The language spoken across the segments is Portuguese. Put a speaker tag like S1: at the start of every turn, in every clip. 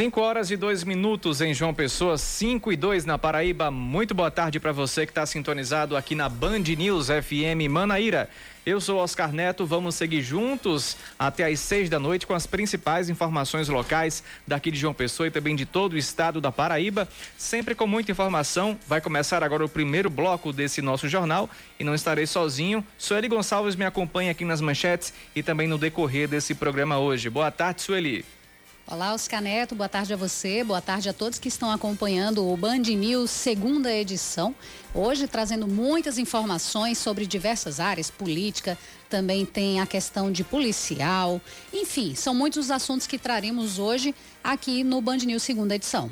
S1: 5 horas e 2 minutos em João Pessoa, 5 e 2 na Paraíba. Muito boa tarde para você que está sintonizado aqui na Band News FM Manaíra. Eu sou Oscar Neto, vamos seguir juntos até às 6 da noite com as principais informações locais daqui de João Pessoa e também de todo o estado da Paraíba. Sempre com muita informação. Vai começar agora o primeiro bloco desse nosso jornal e não estarei sozinho. Sueli Gonçalves me acompanha aqui nas manchetes e também no decorrer desse programa hoje. Boa tarde, Sueli.
S2: Olá, Oscar Neto, boa tarde a você, boa tarde a todos que estão acompanhando o Band News segunda edição. Hoje trazendo muitas informações sobre diversas áreas, política, também tem a questão de policial, enfim, são muitos os assuntos que traremos hoje aqui no Band News segunda edição.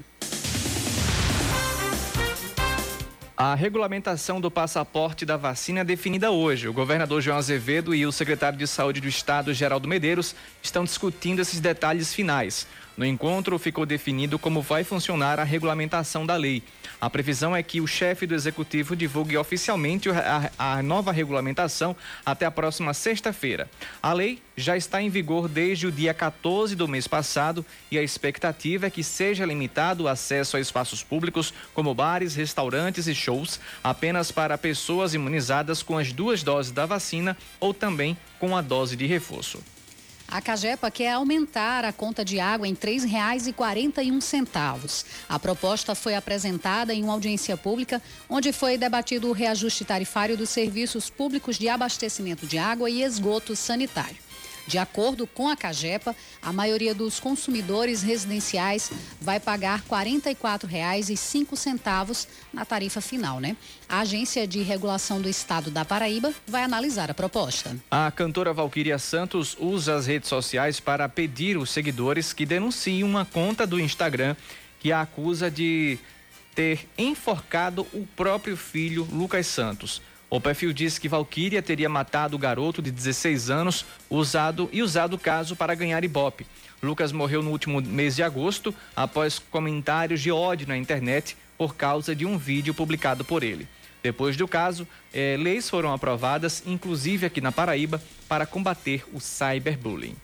S1: A regulamentação do passaporte da vacina é definida hoje. O governador João Azevedo e o secretário de Saúde do Estado, Geraldo Medeiros, estão discutindo esses detalhes finais. No encontro, ficou definido como vai funcionar a regulamentação da lei. A previsão é que o chefe do executivo divulgue oficialmente a, nova regulamentação até a próxima sexta-feira. A lei já está em vigor desde o dia 14 do mês passado e a expectativa é que seja limitado o acesso a espaços públicos, como bares, restaurantes e shows, apenas para pessoas imunizadas com as duas doses da vacina ou também com a dose de reforço.
S2: A Cagepa quer aumentar a conta de água em R$ 3,41. A proposta foi apresentada em uma audiência pública, onde foi debatido o reajuste tarifário dos serviços públicos de abastecimento de água e esgoto sanitário. De acordo com a Cagepa, a maioria dos consumidores residenciais vai pagar R$ 44,05 na tarifa final, né? A Agência de Regulação do Estado da Paraíba vai analisar a proposta.
S1: A cantora Valquíria Santos usa as redes sociais para pedir os seguidores que denunciem uma conta do Instagram que a acusa de ter enforcado o próprio filho Lucas Santos. O perfil diz que Valquíria teria matado o garoto de 16 anos usado e usado o caso para ganhar ibope. Lucas morreu no último mês de agosto após comentários de ódio na internet por causa de um vídeo publicado por ele. Depois do caso, eh, leis foram aprovadas, inclusive aqui na Paraíba, para combater o cyberbullying.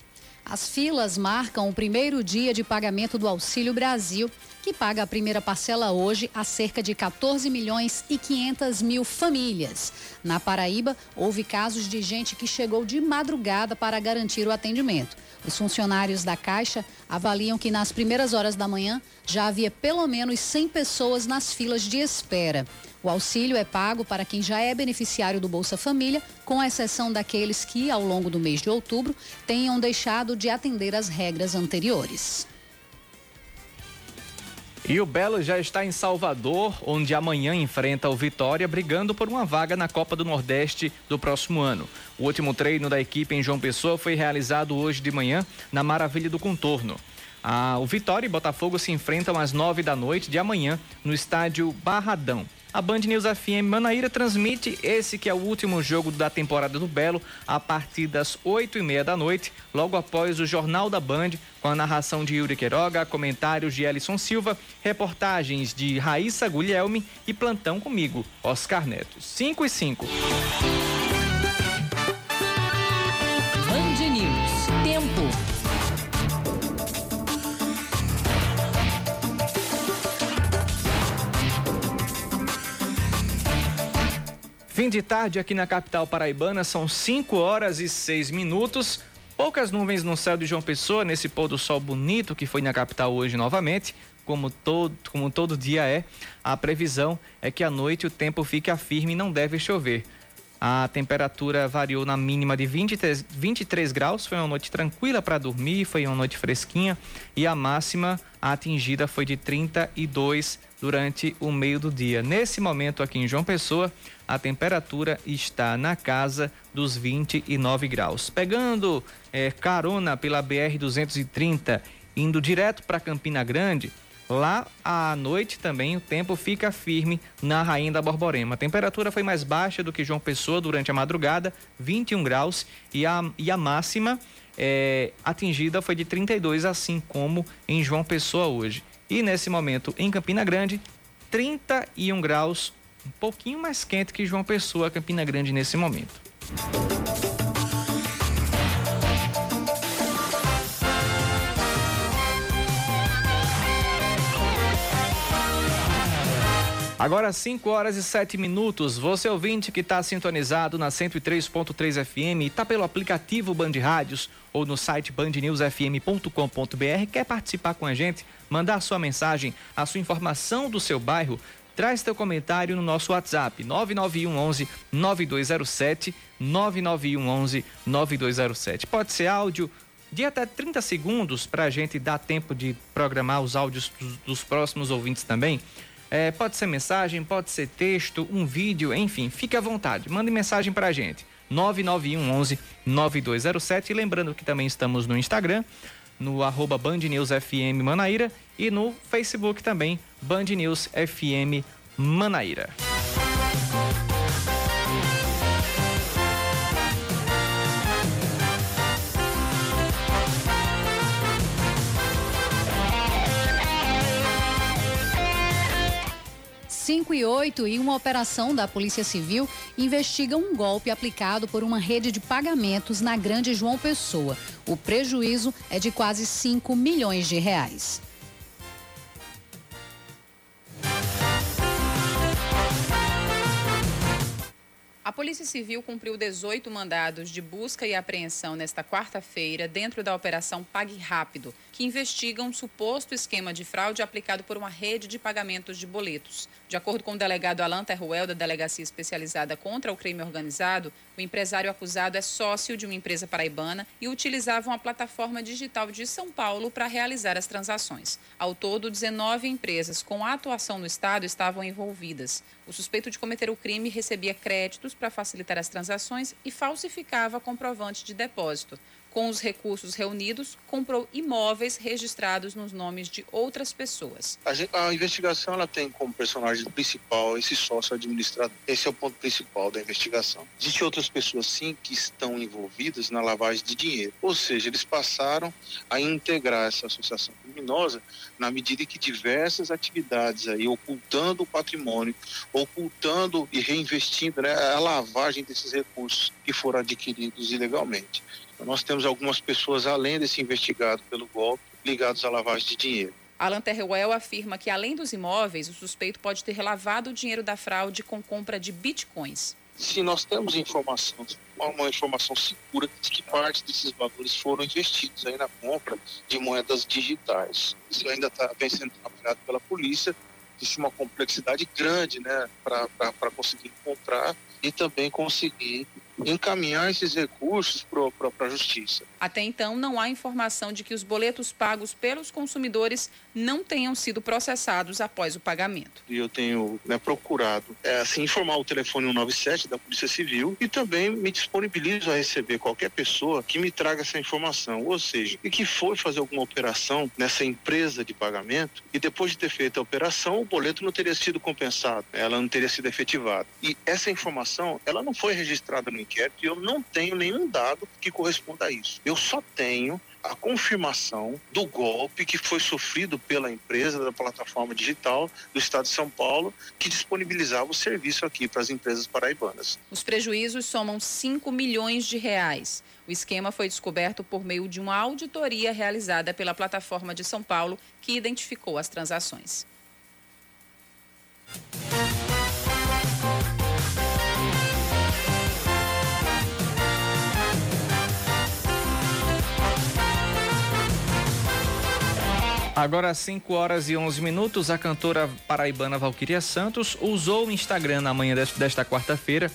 S2: As filas marcam o primeiro dia de pagamento do Auxílio Brasil, que paga a primeira parcela hoje a cerca de 14 milhões e 500 mil famílias. Na Paraíba, houve casos de gente que chegou de madrugada para garantir o atendimento. Os funcionários da Caixa avaliam que nas primeiras horas da manhã já havia pelo menos 100 pessoas nas filas de espera. O auxílio é pago para quem já é beneficiário do Bolsa Família, com exceção daqueles que, ao longo do mês de outubro, tenham deixado de atender às regras anteriores.
S1: E o Belo já está em Salvador, onde amanhã enfrenta o Vitória, brigando por uma vaga na Copa do Nordeste do próximo ano. O último treino da equipe em João Pessoa foi realizado hoje de manhã na Maravilha do Contorno. Ah, o Vitória e Botafogo se enfrentam às nove da noite de amanhã no estádio Barradão. A Band News FM Manaíra transmite esse que é o último jogo da temporada do Belo a partir das oito e meia da noite, logo após o Jornal da Band, com a narração de Yuri Queiroga, comentários de Ellison Silva, reportagens de Raíssa Guilherme e plantão comigo, Oscar Neto. 5 e 5. Fim de tarde aqui na capital paraibana, são 5 horas e 6 minutos. Poucas nuvens no céu de João Pessoa, nesse pôr do sol bonito que foi na capital hoje novamente, como todo, como todo dia é. A previsão é que à noite o tempo fique firme e não deve chover. A temperatura variou na mínima de 23, 23 graus, foi uma noite tranquila para dormir, foi uma noite fresquinha e a máxima atingida foi de 32 durante o meio do dia. Nesse momento aqui em João Pessoa, a temperatura está na casa dos 29 graus. Pegando é, carona pela BR-230, indo direto para Campina Grande, Lá à noite também o tempo fica firme na Rainha da Borborema. A temperatura foi mais baixa do que João Pessoa durante a madrugada, 21 graus, e a, e a máxima é, atingida foi de 32, assim como em João Pessoa hoje. E nesse momento em Campina Grande, 31 graus, um pouquinho mais quente que João Pessoa, Campina Grande nesse momento. Agora 5 horas e 7 minutos. Você ouvinte que está sintonizado na 103.3 FM, está pelo aplicativo Band Rádios ou no site bandnewsfm.com.br, quer participar com a gente, mandar sua mensagem, a sua informação do seu bairro, traz teu comentário no nosso WhatsApp 991 11 9207 991 11 9207. Pode ser áudio de até 30 segundos para a gente dar tempo de programar os áudios dos próximos ouvintes também. É, pode ser mensagem, pode ser texto, um vídeo, enfim, fique à vontade. Mande mensagem para a gente. 991 11 9207. E lembrando que também estamos no Instagram, no arroba Band News FM Manaíra e no Facebook também, Band News FM Manaíra.
S2: 5 e 8 e uma operação da Polícia Civil investiga um golpe aplicado por uma rede de pagamentos na Grande João Pessoa. O prejuízo é de quase 5 milhões de reais.
S3: A Polícia Civil cumpriu 18 mandados de busca e apreensão nesta quarta-feira dentro da Operação Pague Rápido, que investiga um suposto esquema de fraude aplicado por uma rede de pagamentos de boletos. De acordo com o delegado Alan Terruel, da Delegacia Especializada contra o Crime Organizado, o empresário acusado é sócio de uma empresa paraibana e utilizava uma plataforma digital de São Paulo para realizar as transações. Ao todo, 19 empresas com atuação no Estado estavam envolvidas. O suspeito de cometer o crime recebia créditos para facilitar as transações e falsificava comprovante de depósito. Com os recursos reunidos, comprou imóveis registrados nos nomes de outras pessoas.
S4: A, a, investigação ela tem como personagem principal esse sócio administrador. Esse é o ponto principal da investigação. Existem outras pessoas, sim, que estão envolvidas na lavagem de dinheiro. Ou seja, eles passaram a integrar essa associação criminosa na medida que diversas atividades aí, ocultando o patrimônio, ocultando e reinvestindo né, a lavagem desses recursos que foram adquiridos ilegalmente. Nós temos algumas pessoas, além desse investigado pelo golpe, ligados à lavagem de dinheiro.
S3: Alan Terrell afirma que, além dos imóveis, o suspeito pode ter lavado o dinheiro da fraude com compra de bitcoins.
S4: Se nós temos informação, uma informação segura de que parte desses valores foram investidos aí na compra de moedas digitais. Isso ainda está bem sendo trabalhado pela polícia. Existe uma complexidade grande né, para conseguir encontrar e também conseguir encaminhar esses recursos para a justiça.
S3: Até então, não há informação de que os boletos pagos pelos consumidores não tenham sido processados após o pagamento.
S4: Eu tenho né, procurado é, assim, informar o telefone 197 da Polícia Civil e também me disponibilizo a receber qualquer pessoa que me traga essa informação, ou seja, e que foi fazer alguma operação nessa empresa de pagamento e depois de ter feito a operação, o boleto não teria sido compensado, ela não teria sido efetivada. E essa informação, ela não foi registrada no inquérito e eu não tenho nenhum dado que corresponda a isso. Eu só tenho a confirmação do golpe que foi sofrido pela empresa da plataforma digital do Estado de São Paulo, que disponibilizava o serviço aqui para as empresas paraibanas.
S3: Os prejuízos somam 5 milhões de reais. O esquema foi descoberto por meio de uma auditoria realizada pela plataforma de São Paulo, que identificou as transações.
S1: Agora, 5 horas e 11 minutos, a cantora paraibana Valquíria Santos usou o Instagram na manhã desta quarta-feira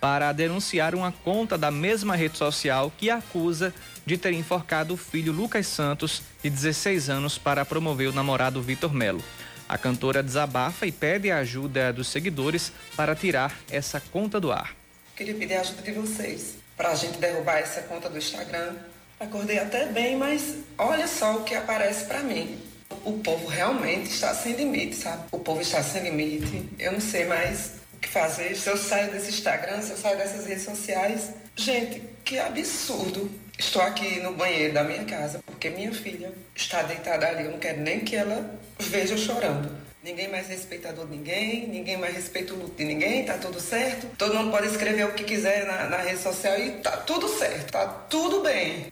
S1: para denunciar uma conta da mesma rede social que acusa de ter enforcado o filho Lucas Santos, de 16 anos, para promover o namorado Vitor Melo. A cantora desabafa e pede a ajuda dos seguidores para tirar essa conta do ar.
S5: Queria pedir a ajuda de vocês para a gente derrubar essa conta do Instagram. Acordei até bem, mas olha só o que aparece para mim. O povo realmente está sem limite, sabe? O povo está sem limite. Eu não sei mais o que fazer. Se eu saio desse Instagram, se eu saio dessas redes sociais. Gente, que absurdo. Estou aqui no banheiro da minha casa porque minha filha está deitada ali. Eu não quero nem que ela veja eu chorando. Ninguém mais respeitador de ninguém, ninguém mais respeita o luto de ninguém, tá tudo certo. Todo mundo pode escrever o que quiser na, na rede social e tá tudo certo, tá tudo bem.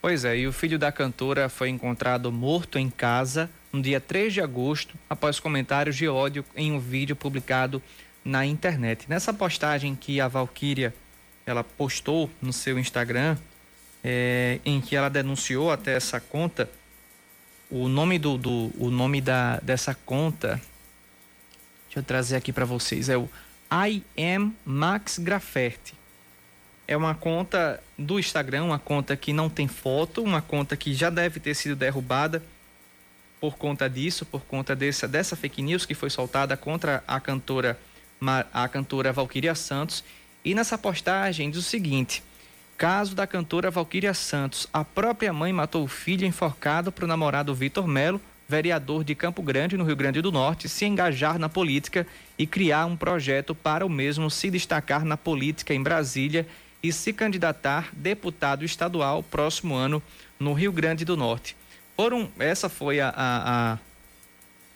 S1: Pois é, e o filho da cantora foi encontrado morto em casa no dia 3 de agosto, após comentários de ódio em um vídeo publicado na internet. Nessa postagem que a Valkyria ela postou no seu Instagram, é, em que ela denunciou até essa conta, o nome do, do o nome da dessa conta deixa eu trazer aqui para vocês é o I am Max Graferte é uma conta do Instagram uma conta que não tem foto uma conta que já deve ter sido derrubada por conta disso por conta dessa dessa fake news que foi soltada contra a cantora a cantora Valquíria Santos e nessa postagem diz o seguinte Caso da cantora Valquíria Santos. A própria mãe matou o filho enforcado para o namorado Vitor Melo, vereador de Campo Grande, no Rio Grande do Norte, se engajar na política e criar um projeto para o mesmo se destacar na política em Brasília e se candidatar deputado estadual próximo ano no Rio Grande do Norte. Foram, essa foi a, a,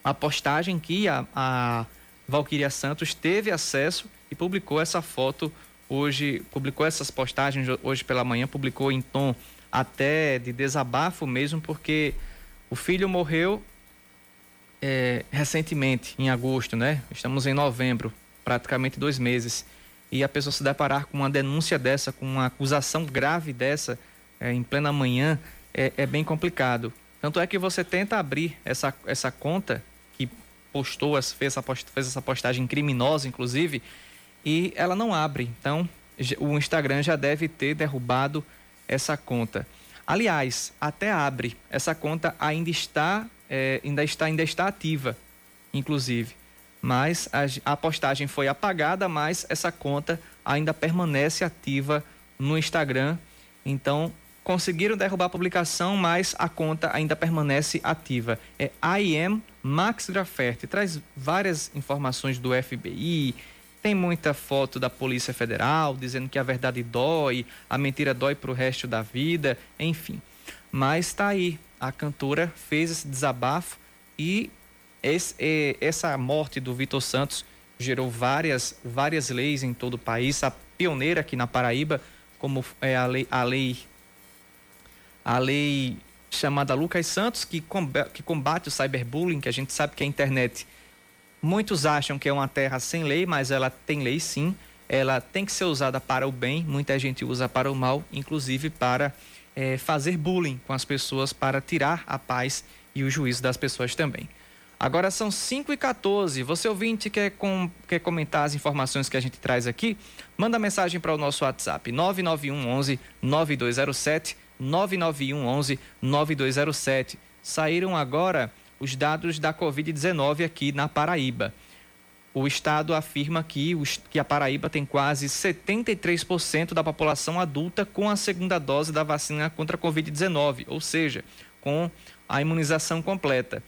S1: a, postagem que a, a Valquíria Santos teve acesso e publicou essa foto hoje publicou essas postagens hoje pela manhã, publicou em tom até de desabafo mesmo, porque o filho morreu é, recentemente, em agosto, né? Estamos em novembro, praticamente dois meses. E a pessoa se deparar com uma denúncia dessa, com uma acusação grave dessa, é, em plena manhã, é, é, bem complicado. Tanto é que você tenta abrir essa, essa conta que postou, fez essa, fez essa postagem criminosa, inclusive, e ela não abre. Então, o Instagram já deve ter derrubado essa conta. Aliás, até abre. Essa conta ainda está, é, ainda está, ainda está ativa, inclusive. Mas a, postagem foi apagada, mas essa conta ainda permanece ativa no Instagram. Então, conseguiram derrubar a publicação, mas a conta ainda permanece ativa. É I am Max Graferte. Traz várias informações do FBI, tem muita foto da Polícia Federal dizendo que a verdade dói, a mentira dói para o resto da vida, enfim. Mas está aí, a cantora fez esse desabafo e esse, essa morte do Vitor Santos gerou várias, várias leis em todo o país. A pioneira aqui na Paraíba, como é a lei, a lei, a lei chamada Lucas Santos, que combate, que combate o cyberbullying, que a gente sabe que a internet Muitos acham que é uma terra sem lei, mas ela tem lei sim. Ela tem que ser usada para o bem, muita gente usa para o mal, inclusive para é, fazer bullying com as pessoas, para tirar a paz e o juízo das pessoas também. Agora são 5 e 14 Você ouvinte quer, com, quer comentar as informações que a gente traz aqui? Manda mensagem para o nosso WhatsApp 991 11 9207 991 11 9207. Saíram agora os dados da Covid-19 aqui na Paraíba. O Estado afirma que, que a Paraíba tem quase 73% da população adulta com a segunda dose da vacina contra a Covid-19, ou seja, com a imunização completa.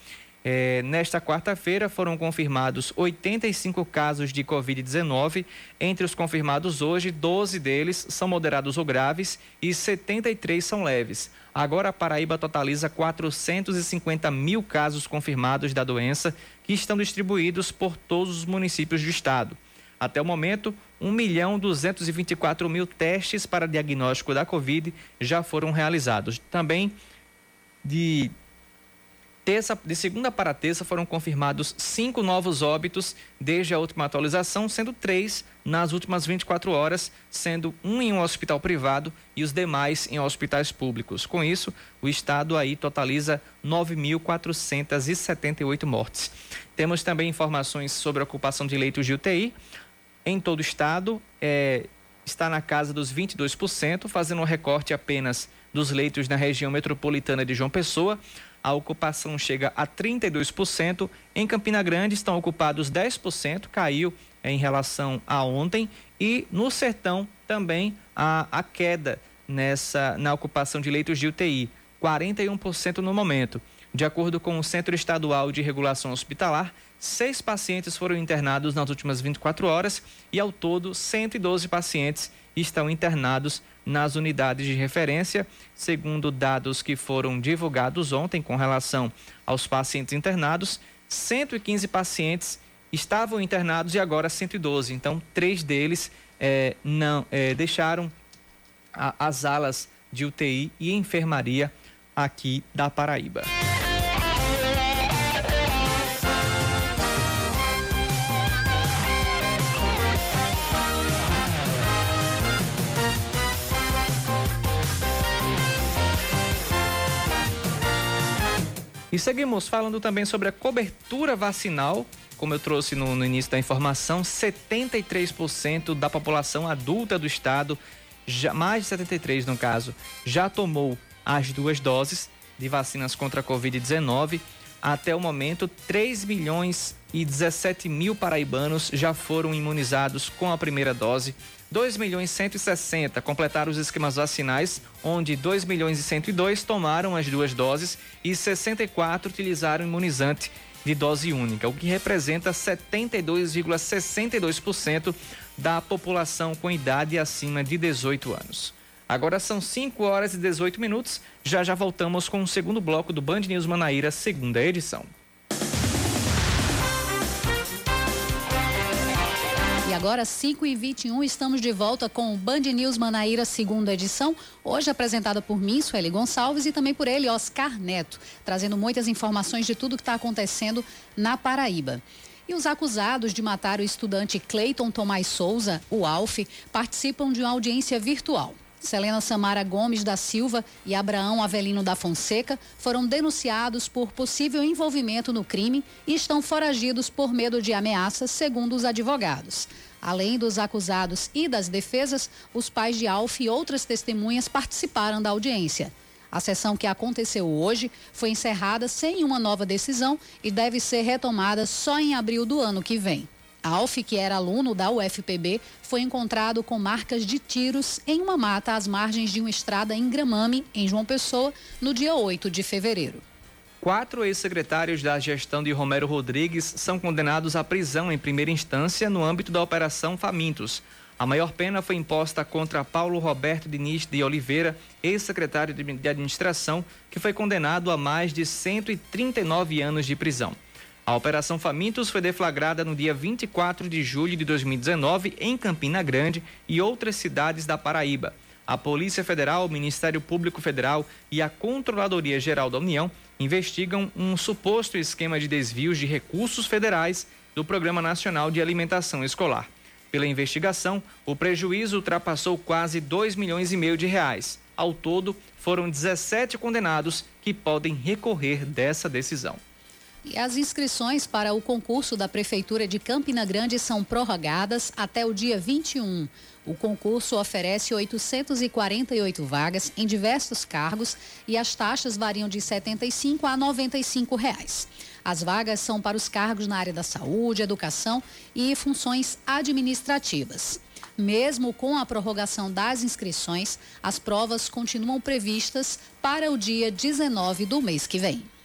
S1: É, nesta quarta-feira foram confirmados 85 casos de Covid-19. Entre os confirmados hoje, 12 deles são moderados ou graves e 73 são leves. Agora a Paraíba totaliza 450 mil casos confirmados da doença, que estão distribuídos por todos os municípios do estado. Até o momento, 1 milhão 224 mil testes para diagnóstico da Covid já foram realizados. Também de terça, de segunda para terça foram confirmados cinco novos óbitos desde a última atualização, sendo três nas últimas 24 horas, sendo um em um hospital privado e os demais em hospitais públicos. Com isso, o estado aí totaliza 9.478 mortes. Temos também informações sobre a ocupação de leitos de UTI. Em todo o estado, é, está na casa dos 22%, fazendo um recorte apenas dos leitos na região metropolitana de João Pessoa. A ocupação chega a 32%. Em Campina Grande estão ocupados 10%, caiu em relação a ontem. E no Sertão também a, a queda nessa na ocupação de leitos de UTI, 41% no momento. De acordo com o Centro Estadual de Regulação Hospitalar, seis pacientes foram internados nas últimas 24 horas e, ao todo, 112 pacientes estão internados nas unidades de referência, segundo dados que foram divulgados ontem com relação aos pacientes internados. 115 pacientes estavam internados e agora 112. Então, três deles é, não é, deixaram a, as alas de UTI e enfermaria aqui da Paraíba. E seguimos falando também sobre a cobertura vacinal. Como eu trouxe no, no início da informação, 73% da população adulta do estado, já, mais de 73% no caso, já tomou as duas doses de vacinas contra a Covid-19. Até o momento, 3 milhões e 17 mil paraibanos já foram imunizados com a primeira dose 2 milhões e 160 completaram os esquemas vacinais, onde 2 milhões e 102 tomaram as duas doses e 64 utilizaram imunizante de dose única, o que representa 72,62% da população com idade acima de 18 anos. Agora são 5 horas e 18 minutos. Já já voltamos com o segundo bloco do Band News Manaíra, segunda edição.
S2: Agora, 5 e 21 estamos de volta com o Band News Manaíra, segunda edição. Hoje apresentada por mim, Sueli Gonçalves, e também por ele, Oscar Neto, trazendo muitas informações de tudo que está acontecendo na Paraíba. E os acusados de matar o estudante Cleiton Tomás Souza, o ALF, participam de uma audiência virtual. Selena Samara Gomes da Silva e Abraão Avelino da Fonseca foram denunciados por possível envolvimento no crime e estão foragidos por medo de ameaças, segundo os advogados. Além dos acusados e das defesas, os pais de Alf e outras testemunhas participaram da audiência. A sessão que aconteceu hoje foi encerrada sem uma nova decisão e deve ser retomada só em abril do ano que vem. Alf, que era aluno da UFPB, foi encontrado com marcas de tiros em uma mata às margens de uma estrada em Gramame, em João Pessoa, no dia 8 de fevereiro.
S1: Quatro ex-secretários da gestão de Romero Rodrigues são condenados à prisão em primeira instância no âmbito da Operação Famintos. A maior pena foi imposta contra Paulo Roberto Diniz de Oliveira, ex-secretário de administração, que foi condenado a mais de 139 anos de prisão. A Operação Famintos foi deflagrada no dia 24 de julho de 2019 em Campina Grande e outras cidades da Paraíba. A Polícia Federal, o Ministério Público Federal e a Controladoria Geral da União investigam um suposto esquema de desvios de recursos federais do Programa Nacional de Alimentação Escolar. Pela investigação, o prejuízo ultrapassou quase 2 milhões e meio de reais. Ao todo, foram 17 condenados que podem recorrer dessa decisão.
S2: E as inscrições para o concurso da Prefeitura de Campina Grande são prorrogadas até o dia 21. O concurso oferece 848 vagas em diversos cargos e as taxas variam de R$ 75 a 95 reais. As vagas são para os cargos na área da saúde, educação e funções administrativas. Mesmo com a prorrogação das inscrições, as provas continuam previstas para o dia 19 do mês que vem.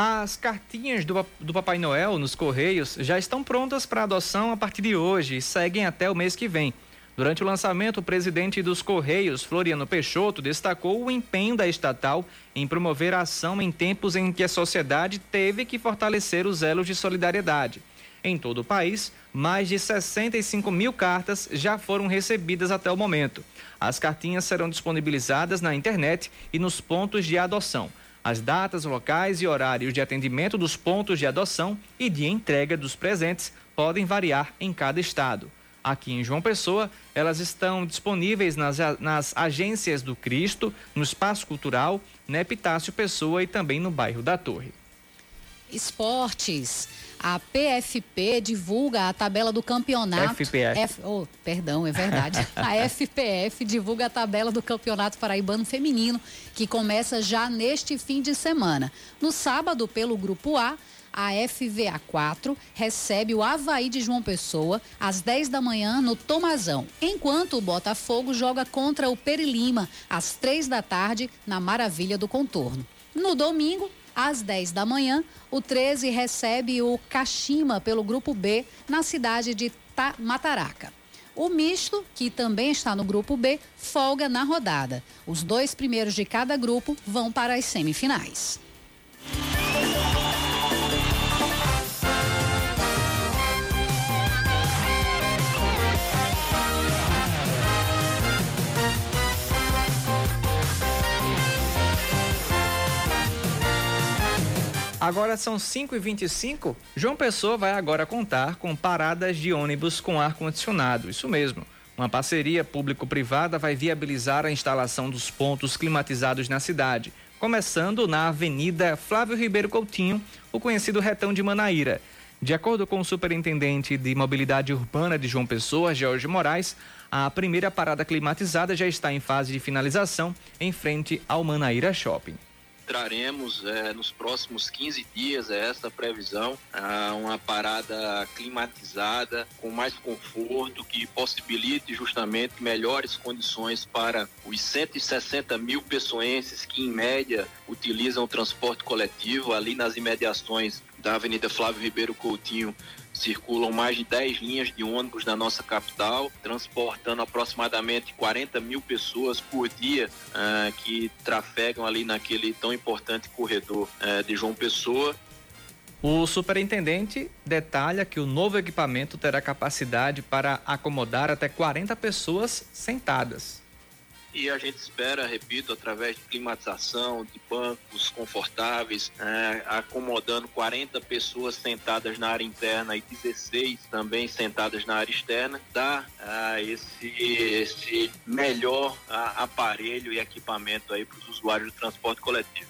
S1: As cartinhas do, do Papai Noel nos Correios já estão prontas para adoção a partir de hoje e seguem até o mês que vem. Durante o lançamento, o presidente dos Correios, Floriano Peixoto, destacou o empenho da estatal em promover a ação em tempos em que a sociedade teve que fortalecer os elos de solidariedade. Em todo o país, mais de 65 mil cartas já foram recebidas até o momento. As cartinhas serão disponibilizadas na internet e nos pontos de adoção as datas, locais e horários de atendimento dos pontos de adoção e de entrega dos presentes podem variar em cada estado. Aqui em João Pessoa, elas estão disponíveis nas, nas agências do Cristo, no Espaço Cultural, na Pessoa e também no bairro da Torre.
S2: Esportes. A PFP divulga a tabela do campeonato.
S1: FPF.
S2: F, oh, perdão, é verdade. a FPF divulga a tabela do Campeonato Paraibano Feminino, que começa já neste fim de semana. No sábado, pelo Grupo A, a FVA4 recebe o Havaí de João Pessoa às 10 da manhã no Tomazão, enquanto o Botafogo joga contra o Perilima às 3 da tarde na Maravilha do Contorno. No domingo, às 10 da manhã, o 13 recebe o Caxima pelo Grupo B na cidade de Mataraca. O misto, que também está no grupo B, folga na rodada. Os dois primeiros de cada grupo vão para as semifinais.
S1: Agora são 5h25. João Pessoa vai agora contar com paradas de ônibus com ar-condicionado. Isso mesmo. Uma parceria público-privada vai viabilizar a instalação dos pontos climatizados na cidade, começando na Avenida Flávio Ribeiro Coutinho, o conhecido retão de Manaíra. De acordo com o superintendente de mobilidade urbana de João Pessoa, Jorge Moraes, a primeira parada climatizada já está em fase de finalização em frente ao Manaíra Shopping
S6: traremos é, nos próximos 15 dias é essa previsão, é, uma parada climatizada com mais conforto que possibilite justamente melhores condições para os 160 mil pessoenses que em média utilizam o transporte coletivo ali nas imediações da Avenida Flávio Ribeiro Coutinho circulam mais de 10 linhas de ônibus na nossa capital, transportando aproximadamente 40 mil pessoas por dia uh, que trafegam ali naquele tão importante corredor uh, de João Pessoa.
S1: O superintendente detalha que o novo equipamento terá capacidade para acomodar até 40 pessoas sentadas.
S6: E a gente espera, repito, através de climatização, de bancos confortáveis, é, acomodando 40 pessoas sentadas na área interna e 16 também sentadas na área externa, dar é, esse, esse melhor a, aparelho e equipamento aí para os usuários do transporte coletivo.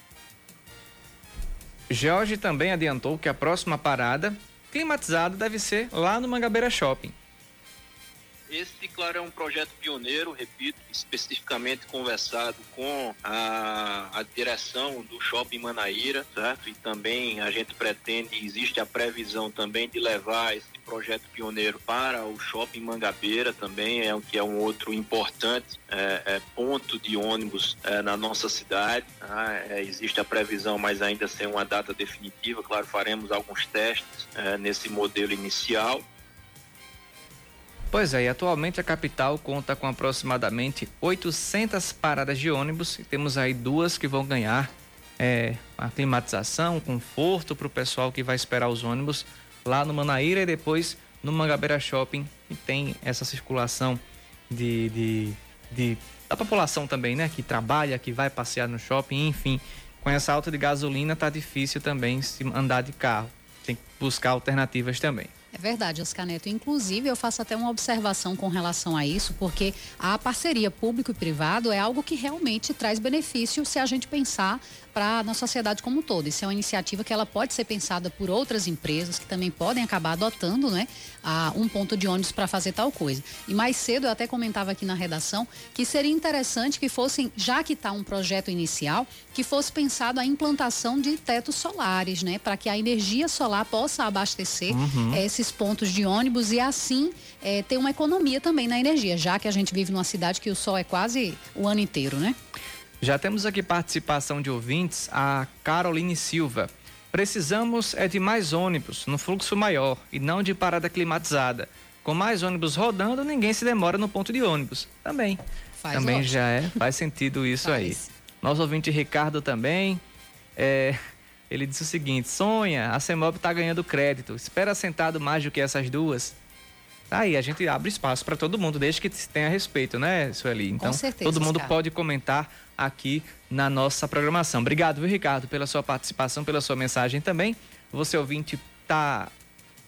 S1: Jorge também adiantou que a próxima parada climatizada deve ser lá no Mangabeira Shopping.
S6: Esse, claro, é um projeto pioneiro, repito, especificamente conversado com a, a direção do Shopping Manaíra, certo? E também a gente pretende, existe a previsão também de levar esse projeto pioneiro para o Shopping Mangabeira também, é, que é um outro importante é, é, ponto de ônibus é, na nossa cidade. Tá? É, existe a previsão, mas ainda sem uma data definitiva. Claro, faremos alguns testes é, nesse modelo inicial.
S1: Pois é, e atualmente a capital conta com aproximadamente 800 paradas de ônibus e temos aí duas que vão ganhar é, a climatização, conforto para o pessoal que vai esperar os ônibus lá no Manaíra e depois no Mangabeira Shopping e tem essa circulação de, de, de, da população também, né? Que trabalha, que vai passear no shopping, enfim. Com essa alta de gasolina tá difícil também se andar de carro. Tem que buscar alternativas também.
S2: É verdade, Oscar Neto. Inclusive, eu faço até uma observação com relação a isso, porque a parceria público e privado é algo que realmente traz benefício se a gente pensar para a sociedade como um todo. Isso é uma iniciativa que ela pode ser pensada por outras empresas que também podem acabar adotando né, a, um ponto de ônibus para fazer tal coisa. E mais cedo eu até comentava aqui na redação que seria interessante que fossem, já que está um projeto inicial, que fosse pensado a implantação de tetos solares, né? Para que a energia solar possa abastecer uhum. Esses pontos de ônibus e assim é, ter uma economia também na energia, já que a gente vive numa cidade que o sol é quase o ano inteiro, né?
S1: Já temos aqui participação de ouvintes, a Caroline Silva. Precisamos é de mais ônibus no fluxo maior e não de parada climatizada. Com mais ônibus rodando, ninguém se demora no ponto de ônibus. Também. Faz também lógico. já é, faz sentido isso Faz. aí. Nosso ouvinte Ricardo também. É, ele disse o seguinte: sonha, a CEMOB está ganhando crédito. Espera sentado mais do que essas duas. Aí a gente abre espaço para todo mundo, desde que tenha respeito, né, Sueli? Então, certeza, todo mundo pode comentar aqui na nossa programação. Obrigado, viu, Ricardo, pela sua participação, pela sua mensagem também. Você ouvinte tá,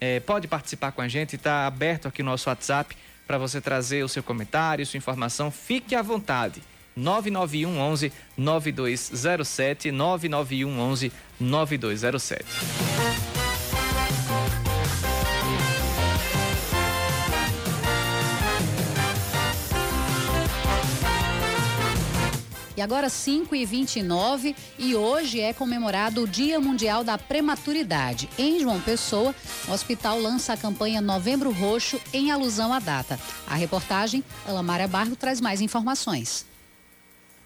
S1: é, pode participar com a gente, está aberto aqui o nosso WhatsApp para você trazer o seu comentário, sua informação. Fique à vontade. 991 11 9207 991 11 9207.
S2: E agora 5 e 29 e hoje é comemorado o Dia Mundial da Prematuridade. Em João Pessoa, o hospital lança a campanha Novembro Roxo em alusão à data. A reportagem, Ana Maria Barro traz mais informações.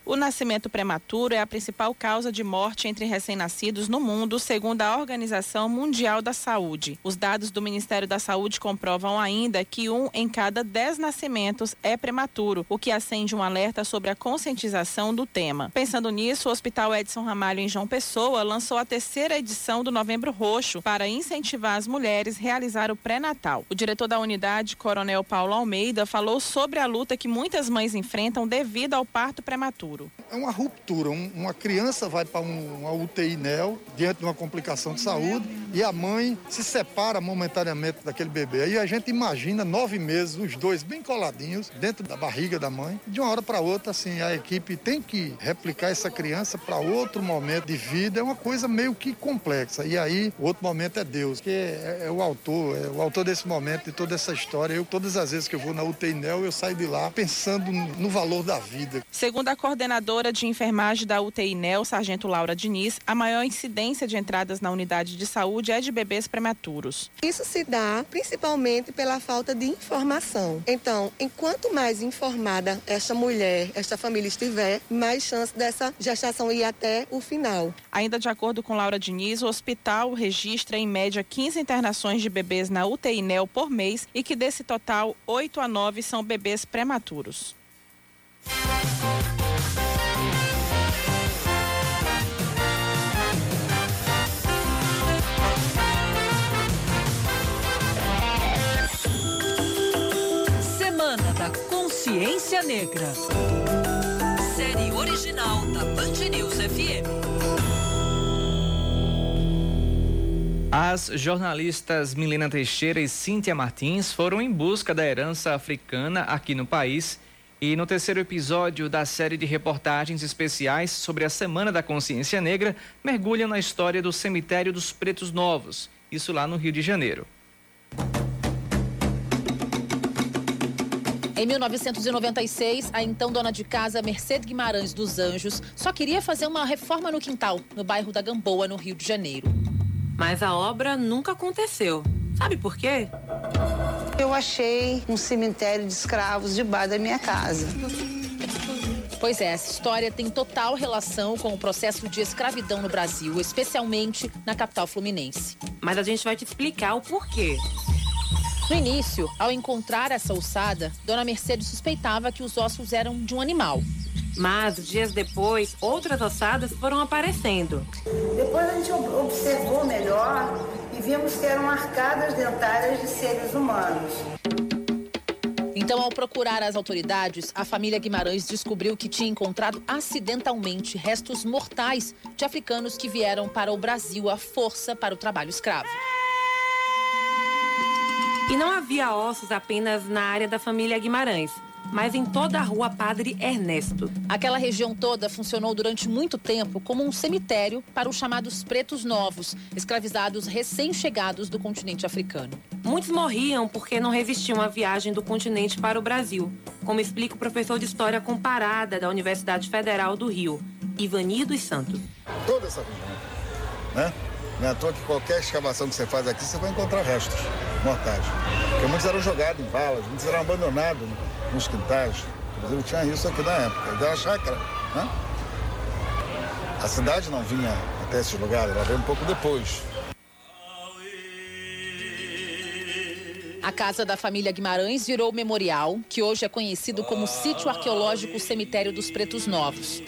S7: O nascimento prematuro é a principal causa de morte entre recém-nascidos no mundo, segundo a Organização Mundial da Saúde. Os dados do Ministério da Saúde comprovam ainda que um em cada dez nascimentos é prematuro, o que acende um alerta sobre a conscientização do tema. Pensando nisso, o Hospital Edson Ramalho, em João Pessoa, lançou a terceira edição do Novembro Roxo para incentivar as mulheres a realizar o pré-natal. O diretor da unidade, Coronel Paulo Almeida, falou sobre a luta que muitas mães enfrentam devido ao parto prematuro futuro.
S8: É uma ruptura. Um, uma criança vai para um, uma UTI NEL diante de uma complicação de saúde e a mãe se separa momentaneamente daquele bebê. Aí a gente imagina nove meses, os dois bem coladinhos dentro da barriga da mãe. De uma hora para outra, assim, a equipe tem que replicar essa criança para outro momento de vida. É uma coisa meio que complexa. E aí, o outro momento é Deus, que é, é o autor, é o autor desse momento, de toda essa história. Eu, todas as vezes que eu vou na UTI NEL, eu saio de lá pensando no valor da vida.
S7: Segundo a coordenação coordenadora de enfermagem da UTI NEL, Sargento Laura Diniz, a maior incidência de entradas na unidade de saúde é de bebês prematuros.
S9: Isso se dá principalmente pela falta de informação. Então, enquanto mais informada esta mulher, esta família estiver, mais chance dessa gestação ir até o final.
S7: Ainda de acordo com Laura Diniz, o hospital registra em média 15 internações de bebês na UTI NEL por mês e que desse total, 8 a 9 são bebês prematuros.
S10: Consciência Negra. Série original da Band News FM.
S1: As jornalistas Milena Teixeira e Cíntia Martins foram em busca da herança africana aqui no país e no terceiro episódio da série de reportagens especiais sobre a Semana da Consciência Negra, mergulham na história do cemitério dos Pretos Novos, isso lá no Rio de Janeiro.
S11: Em 1996, a então dona de casa Mercedes Guimarães dos Anjos só queria fazer uma reforma no quintal, no bairro da Gamboa, no Rio de Janeiro.
S12: Mas a obra nunca aconteceu. Sabe por quê?
S13: Eu achei um cemitério de escravos debaixo da minha casa.
S11: Pois é, essa história tem total relação com o processo de escravidão no Brasil, especialmente na capital fluminense.
S12: Mas a gente vai te explicar o porquê.
S11: No início, ao encontrar essa ossada, Dona Mercedes suspeitava que os ossos eram de um animal.
S12: Mas, dias depois, outras ossadas foram aparecendo.
S13: Depois a gente observou melhor e vimos que eram arcadas dentárias de seres humanos.
S11: Então, ao procurar as autoridades, a família Guimarães descobriu que tinha encontrado acidentalmente restos mortais de africanos que vieram para o Brasil à força para o trabalho escravo.
S12: E não havia ossos apenas na área da família Guimarães, mas em toda a rua Padre Ernesto.
S11: Aquela região toda funcionou durante muito tempo como um cemitério para os chamados pretos novos, escravizados recém-chegados do continente africano.
S12: Muitos morriam porque não resistiam à viagem do continente para o Brasil, como explica o professor de História Comparada da Universidade Federal do Rio, Ivani dos Santos.
S14: Toda essa região, né? Não é à toa que qualquer escavação que você faz aqui, você vai encontrar restos mortais. Porque muitos eram jogados em valas, muitos eram abandonados nos quintais. Inclusive tinha isso aqui na época, era chácara. Né? A cidade não vinha até esses lugares, ela veio um pouco depois.
S11: A casa da família Guimarães virou memorial, que hoje é conhecido como Sítio Arqueológico Cemitério dos Pretos Novos.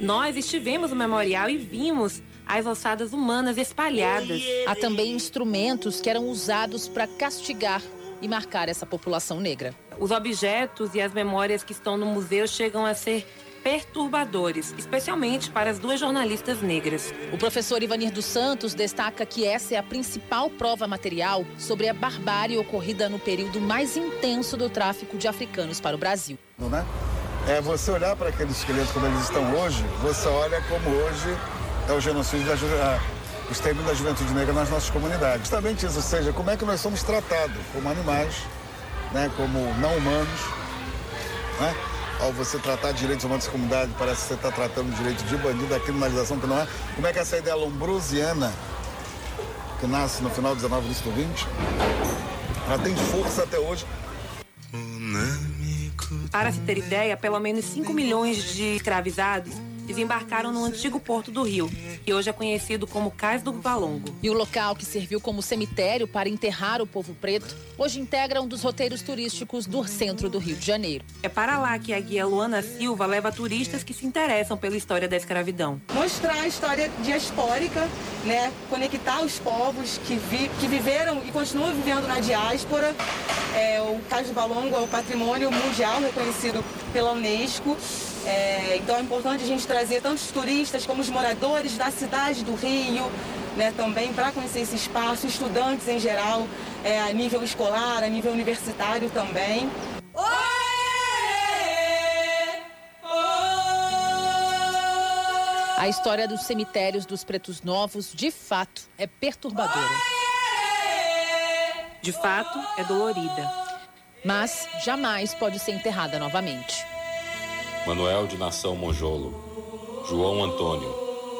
S12: Nós estivemos no memorial e vimos as ossadas humanas espalhadas.
S11: Há também instrumentos que eram usados para castigar e marcar essa população negra.
S12: Os objetos e as memórias que estão no museu chegam a ser perturbadores, especialmente para as duas jornalistas negras.
S11: O professor Ivanir dos Santos destaca que essa é a principal prova material sobre a barbárie ocorrida no período mais intenso do tráfico de africanos para o Brasil.
S14: Não é? É você olhar para aqueles esqueletos como eles estão hoje, você olha como hoje é o genocídio da o extermínio da juventude negra nas nossas comunidades. Justamente isso, ou seja, como é que nós somos tratados como animais, né, como não humanos, né? ao você tratar direitos humanos da comunidade, parece que você está tratando direito de bandido, a criminalização que não é. Como é que essa ideia lombrosiana, que nasce no final do 19 início do 20, ela tem força até hoje.
S12: Para se ter ideia, pelo menos 5 milhões de escravizados desembarcaram no antigo porto do Rio, que hoje é conhecido como Cais do Valongo.
S11: E o local que serviu como cemitério para enterrar o povo preto, hoje integra um dos roteiros turísticos do centro do Rio de Janeiro.
S12: É para lá que a guia Luana Silva leva turistas que se interessam pela história da escravidão.
S15: Mostrar a história diaspórica, né? conectar os povos que, vi, que viveram e continuam vivendo na diáspora. É, o Cais do Valongo é o patrimônio mundial reconhecido pela Unesco. É, então é importante a gente trazer tanto os turistas como os moradores da cidade do Rio, né, também para conhecer esse espaço, estudantes em geral, é, a nível escolar, a nível universitário também.
S11: A história dos cemitérios dos pretos novos, de fato, é perturbadora.
S12: De fato, é dolorida.
S11: Mas jamais pode ser enterrada novamente.
S16: Manuel de Nação Monjolo, João Antônio,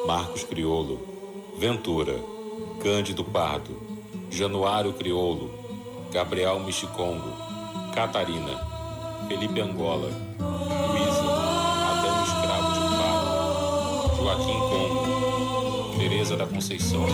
S16: Marcos Criolo, Ventura, Cândido Pardo, Januário Criolo, Gabriel Michicongo, Catarina, Felipe Angola, Luísa, Adão Escravo de Faro, Joaquim Congo, Tereza da Conceição,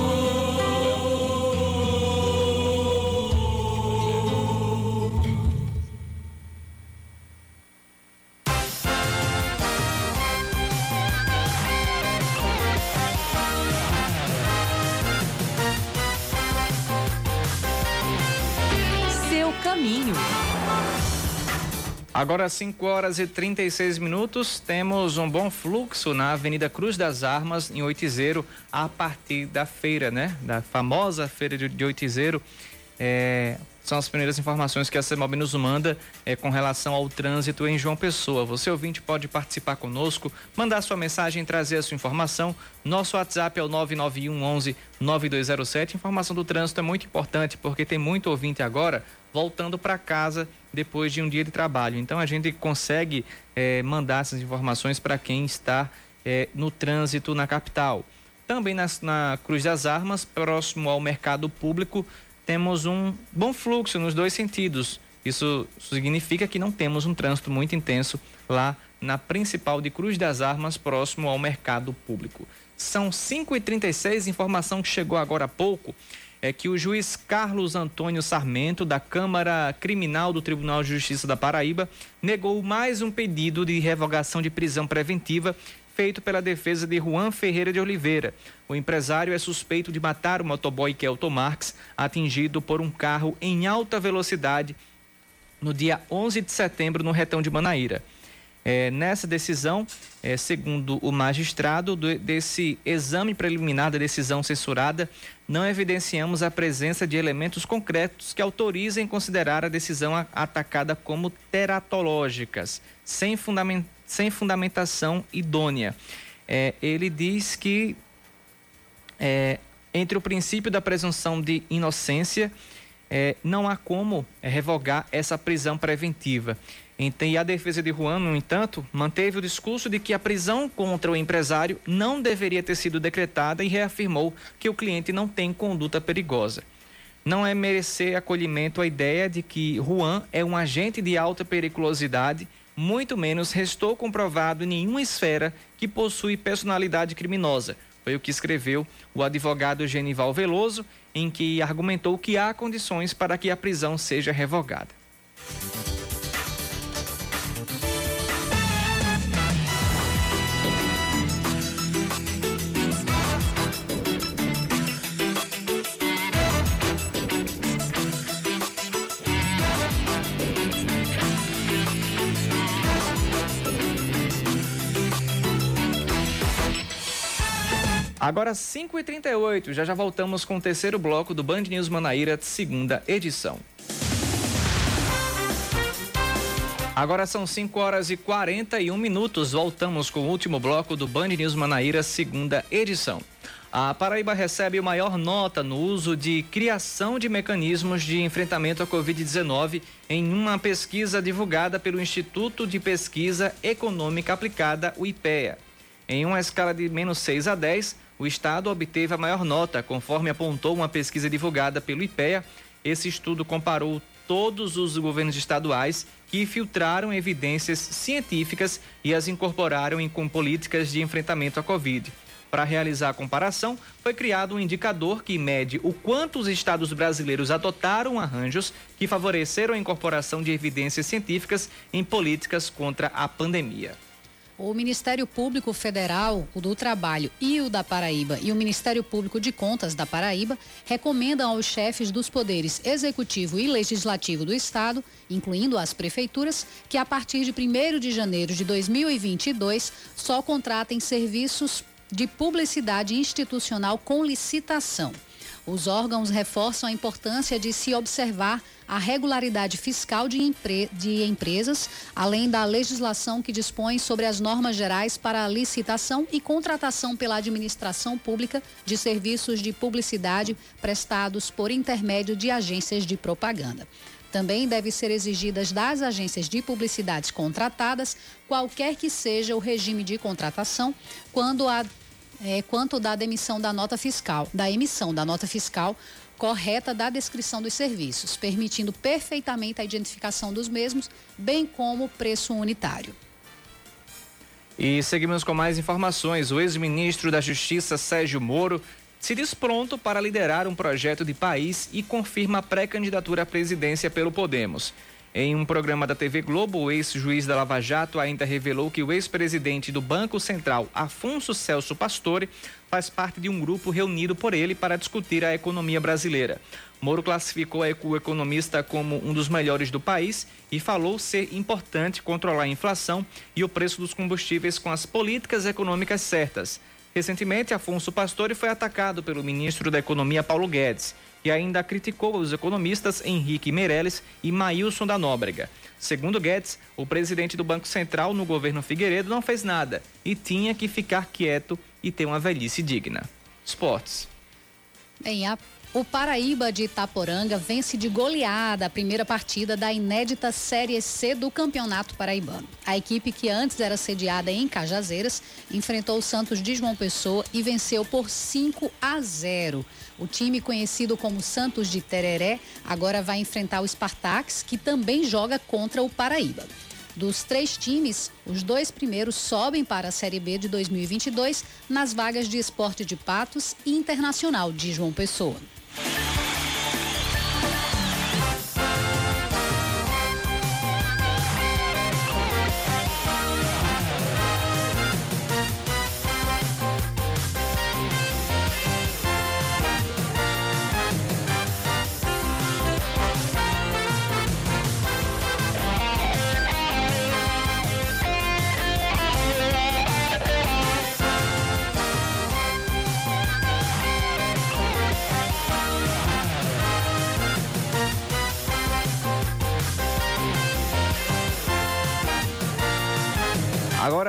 S1: Agora 5 horas e 36 minutos, temos um bom fluxo na Avenida Cruz das Armas, em Oitizeiro, a partir da feira, né? Da famosa feira de, Oitizeiro. É, são as primeiras informações que a CEMOB nos manda é, com relação ao trânsito em João Pessoa. Você ouvinte pode participar conosco, mandar sua mensagem, trazer a sua informação. Nosso WhatsApp é o 991 11 9207. Informação do trânsito é muito importante porque tem muito ouvinte agora voltando para casa depois de um dia de trabalho. Então a gente consegue é, mandar essas informações para quem está é, no trânsito na capital. Também nas- na Cruz das Armas, próximo ao mercado público, temos um bom fluxo nos dois sentidos. Isso significa que não temos um trânsito muito intenso lá na principal de Cruz das Armas, próximo ao mercado público. São 5h36, informação que chegou agora há pouco é que o juiz Carlos Antônio Sarmento, da Câmara Criminal do Tribunal de Justiça da Paraíba, negou mais um pedido de revogação de prisão preventiva feito pela defesa de Juan Ferreira de Oliveira. O empresário é suspeito de matar o motoboy Kelton Marques, atingido por um carro em alta velocidade no dia 11 de setembro no retão de Manaíra. É, nessa decisão, é, segundo o magistrado, do- desse exame preliminar da decisão censurada, não evidenciamos a presença de elementos concretos que autorizem considerar a decisão atacada como teratológicas, sem, fundamen- sem fundamentação idônea. É, ele diz que é, entre o princípio da presunção de inocência, é, não há como é, revogar essa prisão preventiva. Então, e a defesa de Juan, no entanto, manteve o discurso de que a prisão contra o empresário não deveria ter sido decretada e reafirmou que o cliente não tem conduta perigosa. Não é merecer acolhimento a ideia de que Juan é um agente de alta periculosidade, muito menos restou comprovado em nenhuma esfera que possui personalidade criminosa. Foi o que escreveu o advogado Genival Veloso, em que argumentou que há condições para que a prisão seja revogada. Agora 5h38, já já voltamos com o terceiro bloco do Band News Manaíra, segunda edição. Agora são 5 horas e 41 minutos. Voltamos com o último bloco do Band News Manaíra, segunda edição. A Paraíba recebe maior nota no uso de criação de mecanismos de enfrentamento à Covid-19 em uma pesquisa divulgada pelo Instituto de Pesquisa Econômica Aplicada, o IPEA. Em uma escala de menos 6 a 10, o Estado obteve a maior nota, conforme apontou uma pesquisa divulgada pelo IPEA. Esse estudo comparou todos os governos estaduais que filtraram evidências científicas e as incorporaram em com políticas de enfrentamento à Covid. Para realizar a comparação, foi criado um indicador que mede o quanto os estados brasileiros adotaram arranjos que favoreceram a incorporação de evidências científicas em políticas contra a pandemia.
S2: O Ministério Público Federal, o do Trabalho e o da Paraíba e o Ministério Público de Contas da Paraíba recomendam aos chefes dos poderes executivo e legislativo do Estado, incluindo as prefeituras, que a partir de 1 de janeiro de 2022 só contratem serviços de publicidade institucional com licitação. Os órgãos reforçam a importância de se observar a regularidade fiscal de, empre de, empresas, além da legislação que dispõe sobre as normas gerais para a licitação e contratação pela administração pública de serviços de publicidade prestados por intermédio de agências de propaganda. Também deve ser exigidas das agências de publicidades contratadas, qualquer que seja o regime de contratação, quando a é, quanto da demissão da nota fiscal, da emissão da nota fiscal correta da descrição dos serviços, permitindo perfeitamente a identificação dos mesmos, bem como o preço unitário.
S1: E seguimos com mais informações. O ex-ministro da Justiça, Sérgio Moro, se diz pronto para liderar um projeto de país e confirma a pré-candidatura à presidência pelo Podemos. Em um programa da TV Globo, o ex-juiz da Lava Jato ainda revelou que o ex-presidente do Banco Central, Afonso Celso Pastore, faz parte de um grupo reunido por ele para discutir a economia brasileira. Moro classificou o economista como um dos melhores do país e falou ser importante controlar a inflação e o preço dos combustíveis com as políticas econômicas certas. Recentemente, Afonso Pastore foi atacado pelo ministro da Economia Paulo Guedes e ainda criticou os economistas Henrique Meirelles e Maílson da Nóbrega. Segundo Guedes, o presidente do Banco Central no governo Figueiredo não fez nada e tinha que ficar quieto e ter uma velhice digna. Esportes.
S2: Bem, a o Paraíba de Itaporanga vence de goleada a primeira partida da inédita Série C do Campeonato Paraibano. A equipe, que antes era sediada em Cajazeiras, enfrentou o Santos de João Pessoa e venceu por 5 a 0. O time, conhecido como Santos de Tereré, agora vai enfrentar o Spartax, que também joga contra o Paraíba. Dos três times, os dois primeiros sobem para a Série B de 2022 nas vagas de Esporte de Patos e Internacional de João Pessoa.
S1: Agora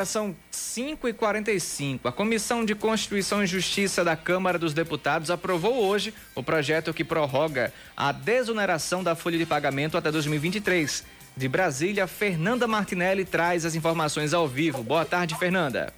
S1: são 5h45. A Comissão de Constituição e Justiça da Câmara dos Deputados aprovou hoje o projeto que prorroga a desoneração da folha de pagamento até 2023. De Brasília, Fernanda Martinelli traz as informações ao vivo. Boa tarde, Fernanda.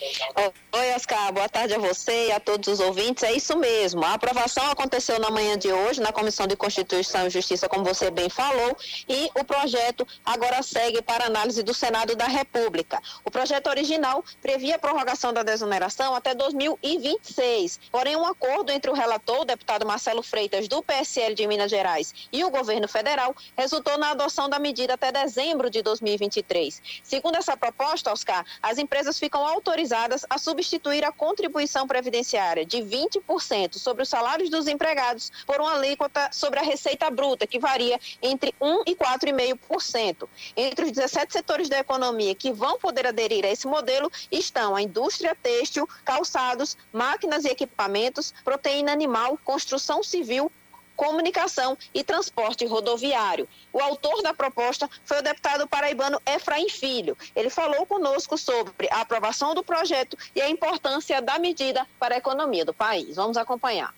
S17: Oi, Oscar, boa tarde a você e a todos os ouvintes. É isso mesmo. A aprovação aconteceu na manhã de hoje na Comissão de Constituição e Justiça, como você bem falou, e o projeto agora segue para análise do Senado da República. O projeto original previa a prorrogação da desoneração até 2026. Porém, um acordo entre o relator, o deputado Marcelo Freitas, do PSL de Minas Gerais, e o governo federal resultou na adoção da medida até dezembro de 2023. Segundo essa proposta, Oscar, as empresas ficam autorizadas autorizadas a substituir a contribuição previdenciária de 20% sobre os salários dos empregados por uma alíquota sobre a receita bruta, que varia entre 1% e 4,5%. Entre os 17 setores da economia que vão poder aderir a esse modelo estão a indústria têxtil, calçados, máquinas e equipamentos, proteína animal, construção civil, comunicação e transporte rodoviário. O autor da proposta foi o deputado paraibano Efraim Filho. Ele falou conosco sobre a aprovação do projeto e a importância da medida para a economia do país. Vamos acompanhar.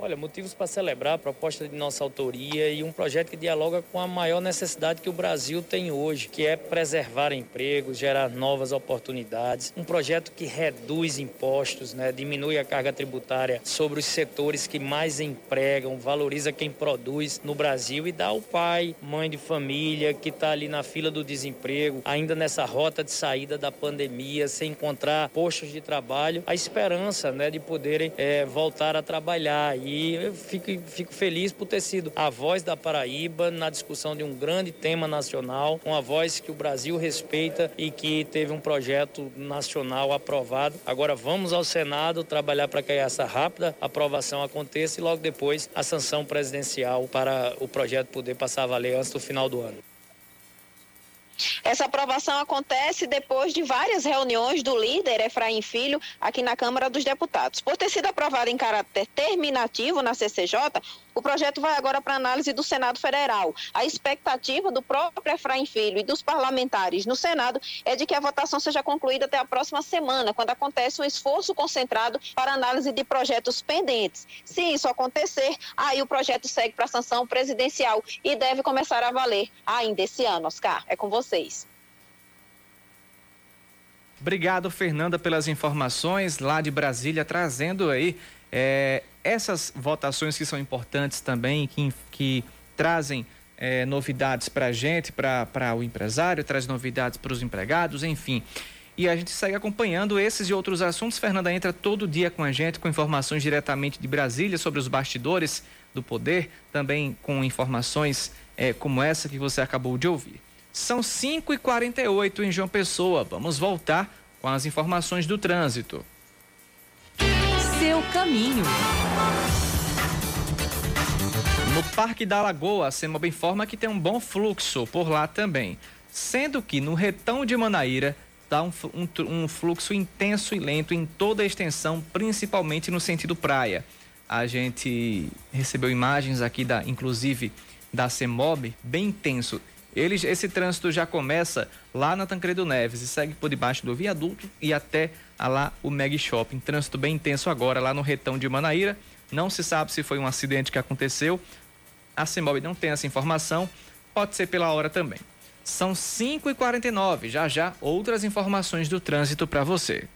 S18: Olha, motivos para celebrar a proposta de nossa autoria e um projeto que dialoga com a maior necessidade que o Brasil tem hoje, que é preservar empregos, gerar novas oportunidades. Um projeto que reduz impostos, né, diminui a carga tributária sobre os setores que mais empregam, valoriza quem produz no Brasil e dá ao pai, mãe de família que está ali na fila do desemprego, ainda nessa rota de saída da pandemia, sem encontrar postos de trabalho, a esperança né, de poderem é, voltar a trabalhar. E eu fico, fico feliz por ter sido a voz da Paraíba na discussão de um grande tema nacional, uma voz que o Brasil respeita e que teve um projeto nacional aprovado. Agora vamos ao Senado trabalhar para que essa rápida aprovação aconteça e logo depois a sanção presidencial para o projeto poder passar a valer antes do final do ano.
S17: Essa aprovação acontece depois de várias reuniões do líder Efraim Filho aqui na Câmara dos Deputados. Por ter sido aprovado em caráter terminativo na CCJ, o projeto vai agora para análise do Senado Federal. A expectativa do próprio Efraim Filho e dos parlamentares no Senado é de que a votação seja concluída até a próxima semana, quando acontece um esforço concentrado para análise de projetos pendentes. Se isso acontecer, aí o projeto segue para a sanção presidencial e deve começar a valer ainda esse ano. Oscar, é com vocês.
S1: Obrigado, Fernanda, pelas informações lá de Brasília, trazendo aí é, essas votações que são importantes também, que, que trazem é, novidades para a gente, para o empresário, traz novidades para os empregados, enfim. E a gente segue acompanhando esses e outros assuntos. Fernanda entra todo dia com a gente, com informações diretamente de Brasília sobre os bastidores do poder, também com informações é, como essa que você acabou de ouvir. São 5h48 em João Pessoa. Vamos voltar com as informações do trânsito.
S10: Seu caminho.
S1: No Parque da Lagoa, a Semob informa que tem um bom fluxo por lá também. Sendo que no Retão de Manaíra está um, um, um fluxo intenso e lento em toda a extensão, principalmente no sentido praia. A gente recebeu imagens aqui, da, inclusive, da CEMOB, bem intenso. Eles, esse trânsito já começa lá na Tancredo Neves e segue por debaixo do viaduto e até a lá o Meg Shopping. Trânsito bem intenso agora lá no retão de Manaíra. Não se sabe se foi um acidente que aconteceu. A CEMOB não tem essa informação. Pode ser pela hora também. São 5h49. Já já outras informações do trânsito para você.